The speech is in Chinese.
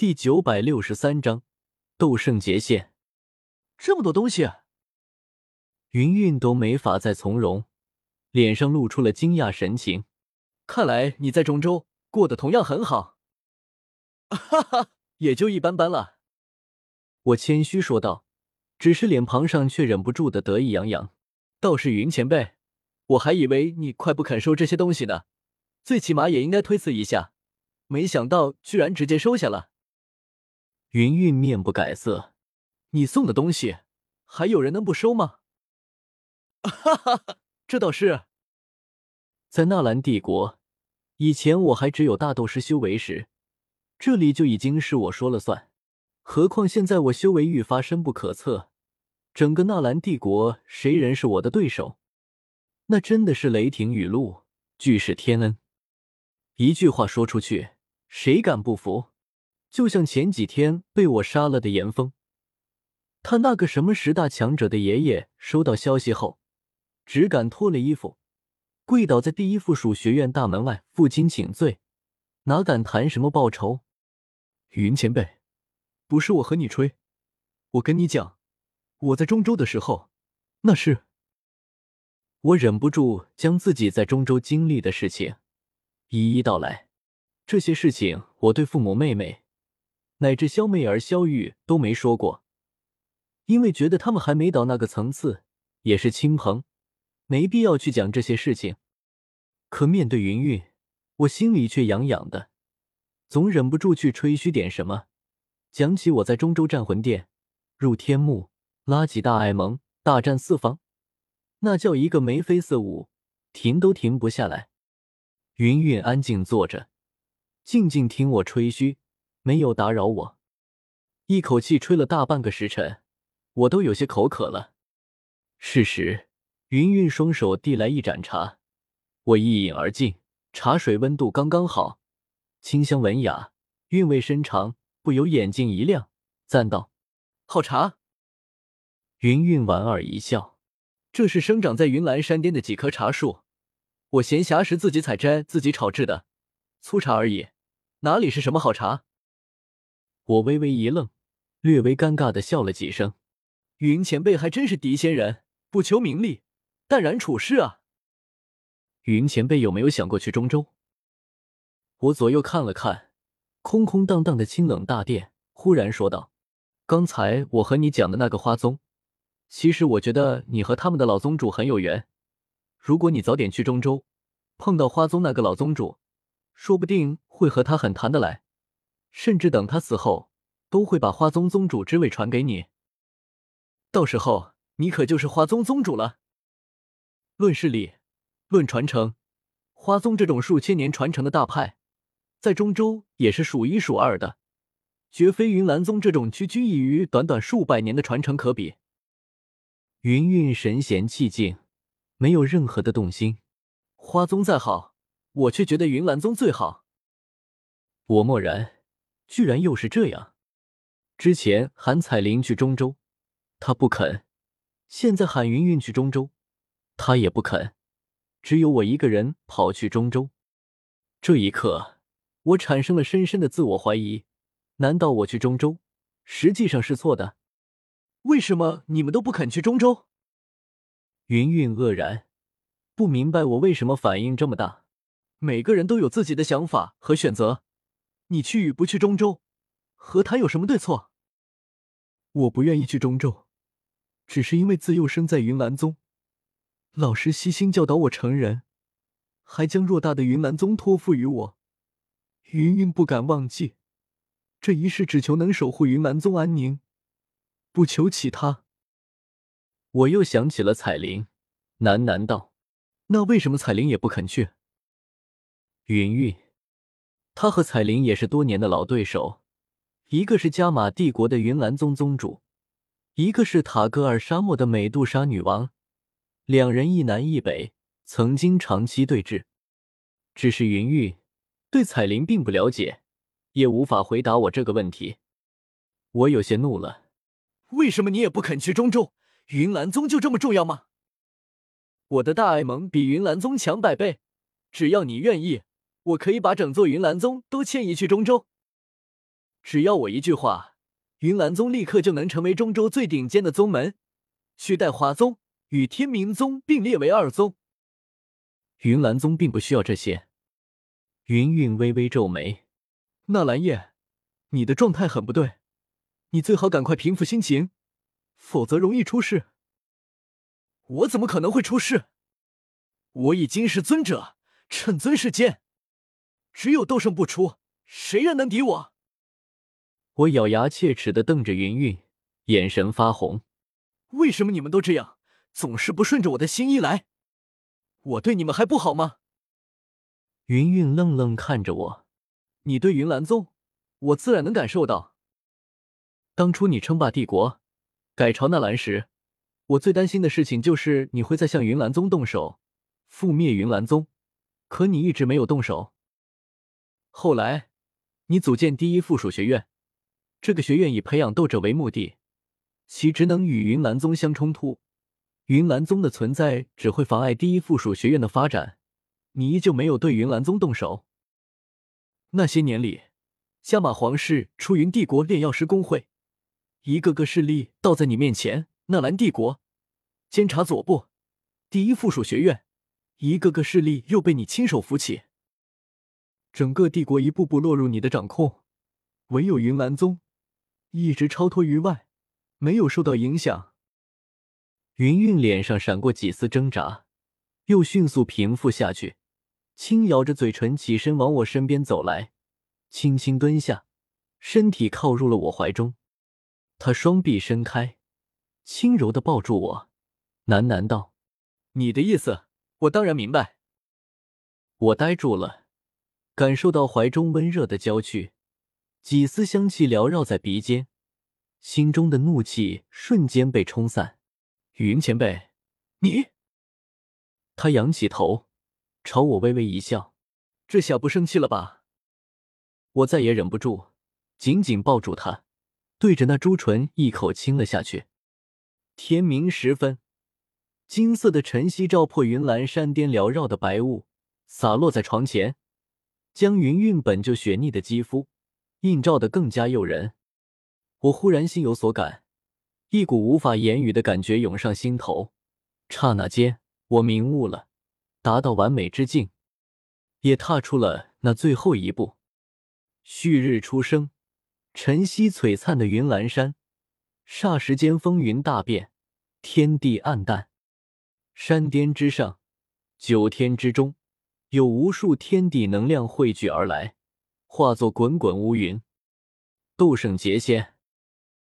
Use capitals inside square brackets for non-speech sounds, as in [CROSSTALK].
第九百六十三章斗圣劫现。这么多东西，云云都没法再从容，脸上露出了惊讶神情。看来你在中州过得同样很好。[LAUGHS] 哈哈，也就一般般了。我谦虚说道，只是脸庞上却忍不住的得意洋洋。倒是云前辈，我还以为你快不肯收这些东西呢，最起码也应该推辞一下，没想到居然直接收下了。云云面不改色：“你送的东西，还有人能不收吗？” [LAUGHS] 哈哈哈，这倒是。在纳兰帝国，以前我还只有大斗师修为时，这里就已经是我说了算。何况现在我修为愈发深不可测，整个纳兰帝国谁人是我的对手？那真的是雷霆雨露，俱是天恩。一句话说出去，谁敢不服？就像前几天被我杀了的严峰，他那个什么十大强者的爷爷收到消息后，只敢脱了衣服，跪倒在第一附属学院大门外，负荆请罪，哪敢谈什么报仇？云前辈。不是我和你吹，我跟你讲，我在中州的时候，那是……我忍不住将自己在中州经历的事情一一道来。这些事情我对父母、妹妹，乃至萧媚儿、萧玉都没说过，因为觉得他们还没到那个层次，也是亲朋，没必要去讲这些事情。可面对云云，我心里却痒痒的，总忍不住去吹嘘点什么。讲起我在中州战魂殿入天幕，拉起大爱盟，大战四方，那叫一个眉飞色舞，停都停不下来。云云安静坐着，静静听我吹嘘，没有打扰我。一口气吹了大半个时辰，我都有些口渴了。是时，云云双手递来一盏茶，我一饮而尽，茶水温度刚刚好，清香文雅，韵味深长。不由眼睛一亮，赞道：“好茶。”云云莞尔一笑：“这是生长在云岚山巅的几棵茶树，我闲暇时自己采摘，自己炒制的，粗茶而已，哪里是什么好茶？”我微微一愣，略微尴尬的笑了几声。云前辈还真是敌仙人，不求名利，淡然处世啊。云前辈有没有想过去中州？我左右看了看。空空荡荡的清冷大殿，忽然说道：“刚才我和你讲的那个花宗，其实我觉得你和他们的老宗主很有缘。如果你早点去中州，碰到花宗那个老宗主，说不定会和他很谈得来，甚至等他死后，都会把花宗宗主之位传给你。到时候你可就是花宗宗主了。论势力，论传承，花宗这种数千年传承的大派。”在中州也是数一数二的，绝非云岚宗这种区区一隅、短短数百年的传承可比。云韵神闲气静，没有任何的动心。花宗再好，我却觉得云岚宗最好。我默然，居然又是这样。之前喊彩铃去中州，他不肯；现在喊云云去中州，他也不肯。只有我一个人跑去中州。这一刻。我产生了深深的自我怀疑，难道我去中州实际上是错的？为什么你们都不肯去中州？云云愕然，不明白我为什么反应这么大。每个人都有自己的想法和选择，你去与不去中州，和谈有什么对错？我不愿意去中州，只是因为自幼生在云岚宗，老师悉心教导我成人，还将偌大的云岚宗托付于我。云云不敢忘记，这一世只求能守护云岚宗安宁，不求其他。我又想起了彩铃，喃喃道：“那为什么彩铃也不肯去？”云云，他和彩铃也是多年的老对手，一个是加玛帝国的云岚宗宗主，一个是塔戈尔沙漠的美杜莎女王，两人一南一北，曾经长期对峙。只是云玉。对彩铃并不了解，也无法回答我这个问题。我有些怒了，为什么你也不肯去中州？云岚宗就这么重要吗？我的大爱盟比云岚宗强百倍，只要你愿意，我可以把整座云岚宗都迁移去中州。只要我一句话，云岚宗立刻就能成为中州最顶尖的宗门，取代华宗，与天明宗并列为二宗。云岚宗并不需要这些。云韵微微皱眉：“纳兰叶，你的状态很不对，你最好赶快平复心情，否则容易出事。”我怎么可能会出事？我已经是尊者，趁尊世间，只有斗圣不出，谁人能敌我？我咬牙切齿的瞪着云韵，眼神发红。为什么你们都这样，总是不顺着我的心意来？我对你们还不好吗？云韵愣愣看着我，你对云岚宗，我自然能感受到。当初你称霸帝国，改朝纳兰时，我最担心的事情就是你会再向云岚宗动手，覆灭云岚宗。可你一直没有动手。后来，你组建第一附属学院，这个学院以培养斗者为目的，其职能与云岚宗相冲突。云岚宗的存在只会妨碍第一附属学院的发展。你依旧没有对云岚宗动手。那些年里，加玛皇室、出云帝国炼药师工会，一个个势力倒在你面前；纳兰帝国、监察左部、第一附属学院，一个个势力又被你亲手扶起。整个帝国一步步落入你的掌控，唯有云岚宗一直超脱于外，没有受到影响。云韵脸上闪过几丝挣扎，又迅速平复下去。轻咬着嘴唇，起身往我身边走来，轻轻蹲下，身体靠入了我怀中。他双臂伸开，轻柔的抱住我，喃喃道：“你的意思，我当然明白。”我呆住了，感受到怀中温热的娇躯，几丝香气缭绕在鼻尖，心中的怒气瞬间被冲散。云前辈，你……他仰起头。朝我微微一笑，这下不生气了吧？我再也忍不住，紧紧抱住他，对着那朱唇一口亲了下去。天明时分，金色的晨曦照破云岚山巅缭绕的白雾，洒落在床前，将云韵本就雪腻的肌肤映照得更加诱人。我忽然心有所感，一股无法言语的感觉涌上心头，刹那间，我明悟了。达到完美之境，也踏出了那最后一步。旭日初升，晨曦璀璨的云岚山，霎时间风云大变，天地暗淡。山巅之上，九天之中，有无数天地能量汇聚而来，化作滚滚乌云。斗圣劫仙。